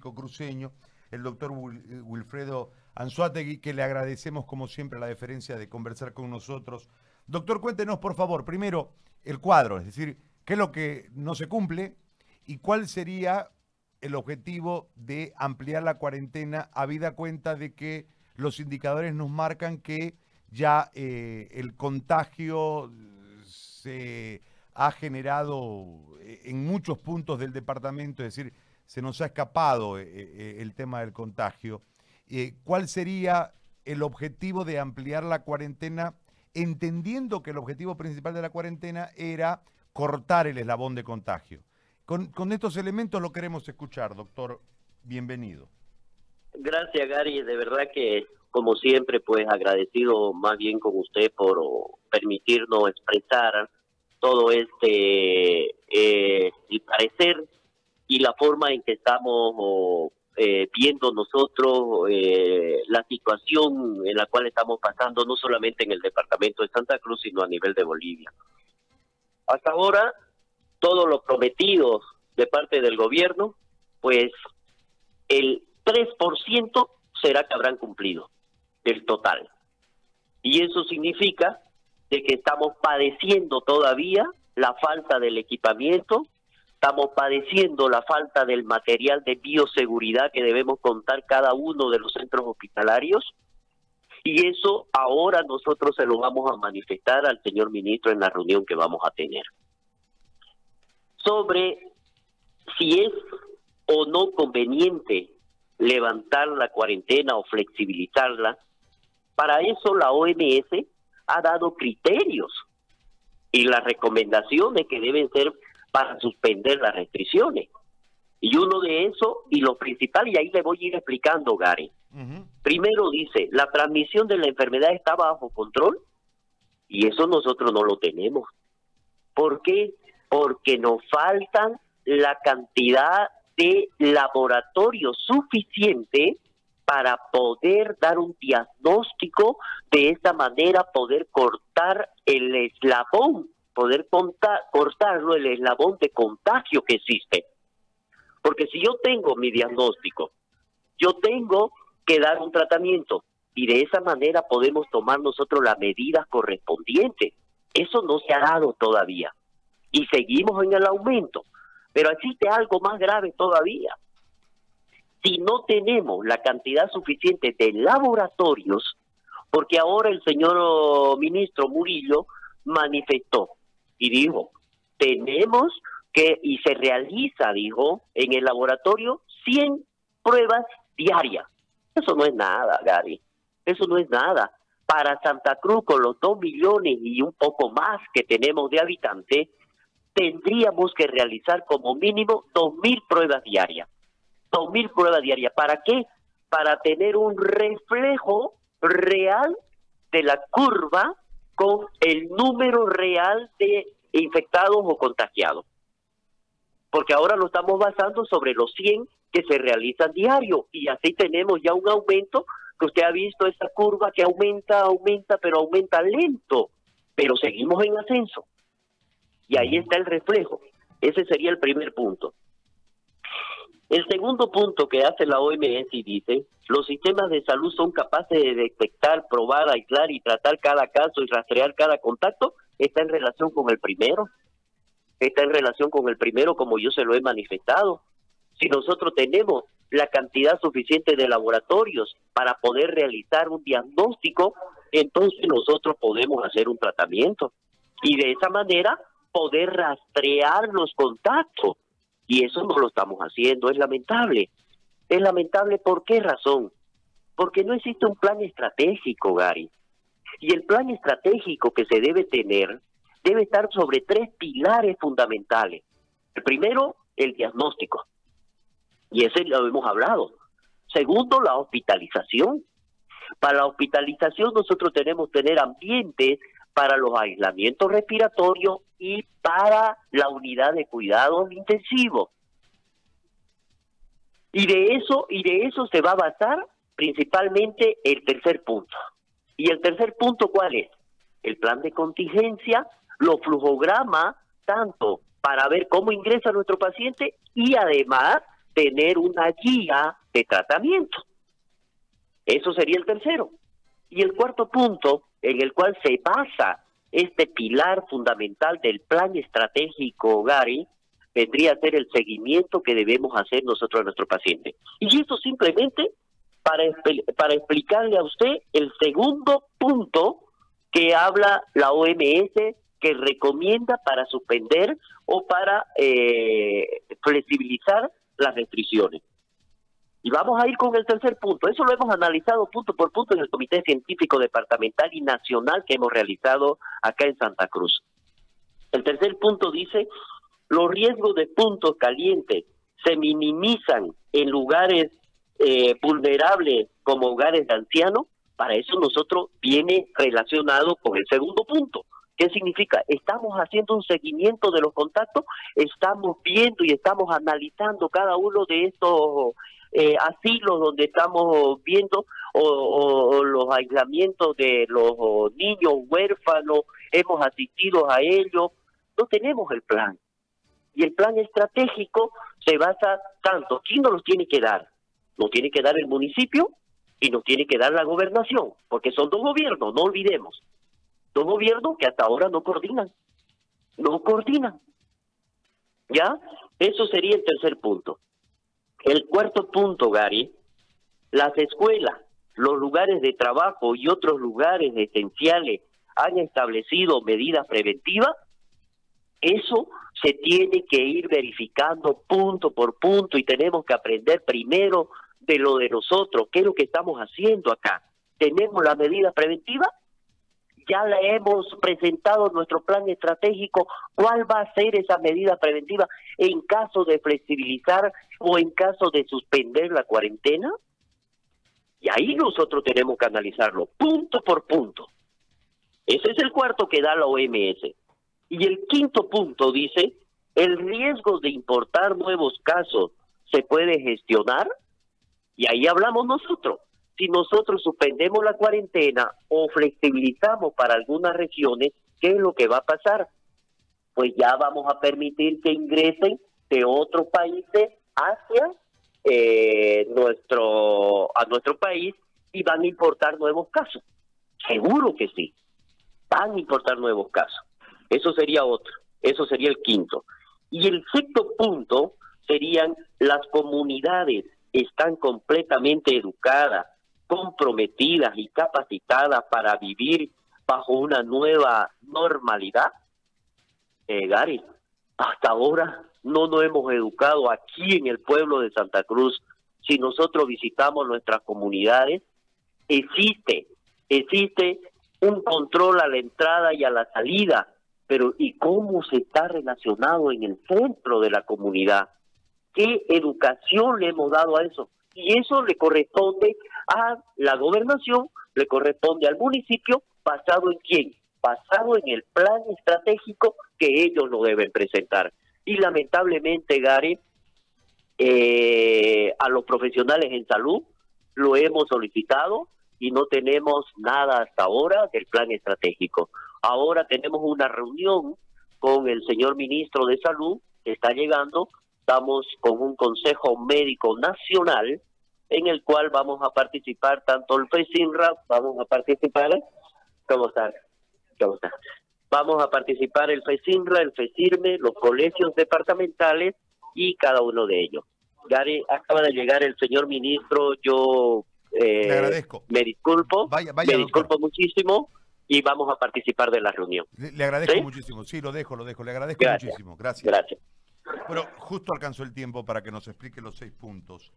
cruceño, el doctor Wilfredo Anzuategui, que le agradecemos como siempre la deferencia de conversar con nosotros. Doctor, cuéntenos por favor, primero, el cuadro, es decir, qué es lo que no se cumple y cuál sería el objetivo de ampliar la cuarentena, habida cuenta de que los indicadores nos marcan que ya eh, el contagio se ha generado eh, en muchos puntos del departamento, es decir, se nos ha escapado eh, el tema del contagio. ¿Cuál sería el objetivo de ampliar la cuarentena, entendiendo que el objetivo principal de la cuarentena era cortar el eslabón de contagio? Con, estos elementos lo queremos escuchar, doctor. Bienvenido. Gracias, Gary. De verdad que, como siempre, pues agradecido más bien con usted por permitirnos expresar todo este eh, parecer y la forma en que estamos eh, viendo nosotros eh, la situación en la cual estamos pasando, no solamente en el departamento de Santa Cruz, sino a nivel de Bolivia. Hasta ahora todos los prometidos de parte del gobierno, pues el 3% será que habrán cumplido del total. Y eso significa de que estamos padeciendo todavía la falta del equipamiento, estamos padeciendo la falta del material de bioseguridad que debemos contar cada uno de los centros hospitalarios. Y eso ahora nosotros se lo vamos a manifestar al señor ministro en la reunión que vamos a tener sobre si es o no conveniente levantar la cuarentena o flexibilizarla. Para eso la OMS ha dado criterios y las recomendaciones que deben ser para suspender las restricciones. Y uno de eso, y lo principal, y ahí le voy a ir explicando, Gary. Primero dice, la transmisión de la enfermedad está bajo control, y eso nosotros no lo tenemos. ¿Por qué? porque nos faltan la cantidad de laboratorio suficiente para poder dar un diagnóstico, de esta manera poder cortar el eslabón, poder cortarlo el eslabón de contagio que existe. Porque si yo tengo mi diagnóstico, yo tengo que dar un tratamiento y de esa manera podemos tomar nosotros las medidas correspondientes. Eso no se ha dado todavía y seguimos en el aumento. Pero existe algo más grave todavía. Si no tenemos la cantidad suficiente de laboratorios, porque ahora el señor ministro Murillo manifestó y dijo, tenemos que, y se realiza, dijo, en el laboratorio 100 pruebas diarias. Eso no es nada, Gary. Eso no es nada. Para Santa Cruz, con los 2 millones y un poco más que tenemos de habitantes, tendríamos que realizar como mínimo 2.000 pruebas diarias. 2.000 pruebas diarias. ¿Para qué? Para tener un reflejo real de la curva el número real de infectados o contagiados. Porque ahora lo estamos basando sobre los 100 que se realizan diario y así tenemos ya un aumento que usted ha visto esa curva que aumenta, aumenta, pero aumenta lento, pero seguimos en ascenso. Y ahí está el reflejo. Ese sería el primer punto. El segundo punto que hace la OMS y dice, los sistemas de salud son capaces de detectar, probar, aislar y tratar cada caso y rastrear cada contacto, está en relación con el primero. Está en relación con el primero como yo se lo he manifestado. Si nosotros tenemos la cantidad suficiente de laboratorios para poder realizar un diagnóstico, entonces nosotros podemos hacer un tratamiento. Y de esa manera poder rastrear los contactos. Y eso no lo estamos haciendo, es lamentable. Es lamentable por qué razón? Porque no existe un plan estratégico, Gary. Y el plan estratégico que se debe tener debe estar sobre tres pilares fundamentales. El primero, el diagnóstico. Y ese lo hemos hablado. Segundo, la hospitalización. Para la hospitalización nosotros tenemos que tener ambientes para los aislamientos respiratorios y para la unidad de cuidados intensivos. Y de eso y de eso se va a basar principalmente el tercer punto. Y el tercer punto cuál es? El plan de contingencia, los flujogramas tanto para ver cómo ingresa nuestro paciente y además tener una guía de tratamiento. Eso sería el tercero. Y el cuarto punto, en el cual se basa este pilar fundamental del plan estratégico Gary, vendría a ser el seguimiento que debemos hacer nosotros a nuestro paciente. Y esto simplemente para, para explicarle a usted el segundo punto que habla la OMS que recomienda para suspender o para eh, flexibilizar las restricciones. Y vamos a ir con el tercer punto. Eso lo hemos analizado punto por punto en el Comité Científico Departamental y Nacional que hemos realizado acá en Santa Cruz. El tercer punto dice, los riesgos de puntos calientes se minimizan en lugares eh, vulnerables como hogares de ancianos. Para eso nosotros viene relacionado con el segundo punto. ¿Qué significa? Estamos haciendo un seguimiento de los contactos, estamos viendo y estamos analizando cada uno de estos eh, asilos donde estamos viendo o, los aislamientos de los niños huérfanos, hemos asistido a ellos, no tenemos el plan. Y el plan estratégico se basa tanto, ¿quién nos los tiene que dar? Nos tiene que dar el municipio y nos tiene que dar la gobernación, porque son dos gobiernos, no olvidemos. Dos gobiernos que hasta ahora no coordinan. No coordinan. ¿Ya? Eso sería el tercer punto. El cuarto punto, Gary, las escuelas, los lugares de trabajo y otros lugares esenciales han establecido medidas preventivas, eso se tiene que ir verificando punto por punto y tenemos que aprender primero de lo de nosotros, qué es lo que estamos haciendo acá. ¿Tenemos la medida preventiva? Ya la hemos presentado en nuestro plan estratégico, cuál va a ser esa medida preventiva en caso de flexibilizar o en caso de suspender la cuarentena. Y ahí nosotros tenemos que analizarlo punto por punto. Ese es el cuarto que da la OMS. Y el quinto punto dice, el riesgo de importar nuevos casos se puede gestionar. Y ahí hablamos nosotros si nosotros suspendemos la cuarentena o flexibilizamos para algunas regiones, ¿qué es lo que va a pasar? Pues ya vamos a permitir que ingresen de otros países hacia eh, nuestro a nuestro país y van a importar nuevos casos. Seguro que sí. Van a importar nuevos casos. Eso sería otro. Eso sería el quinto. Y el sexto punto serían las comunidades están completamente educadas, comprometidas y capacitadas para vivir bajo una nueva normalidad? Eh, Gary, hasta ahora no nos hemos educado aquí en el pueblo de Santa Cruz. Si nosotros visitamos nuestras comunidades, existe, existe un control a la entrada y a la salida, pero ¿y cómo se está relacionado en el centro de la comunidad? ¿Qué educación le hemos dado a eso? Y eso le corresponde a la gobernación, le corresponde al municipio, basado en quién? Basado en el plan estratégico que ellos lo deben presentar. Y lamentablemente, Gary, eh, a los profesionales en salud lo hemos solicitado y no tenemos nada hasta ahora del plan estratégico. Ahora tenemos una reunión con el señor ministro de Salud que está llegando. Estamos con un Consejo Médico Nacional en el cual vamos a participar tanto el FESINRA, vamos a participar, ¿cómo está? ¿Cómo está? Vamos a participar el FESINRA, el FESIRME, los colegios departamentales y cada uno de ellos. Gary, acaba de llegar el señor ministro, yo eh, me disculpo, me disculpo muchísimo y vamos a participar de la reunión. Le, agradezco muchísimo, sí, lo dejo, lo dejo, le agradezco muchísimo, gracias. Gracias. Bueno, justo alcanzó el tiempo para que nos explique los seis puntos.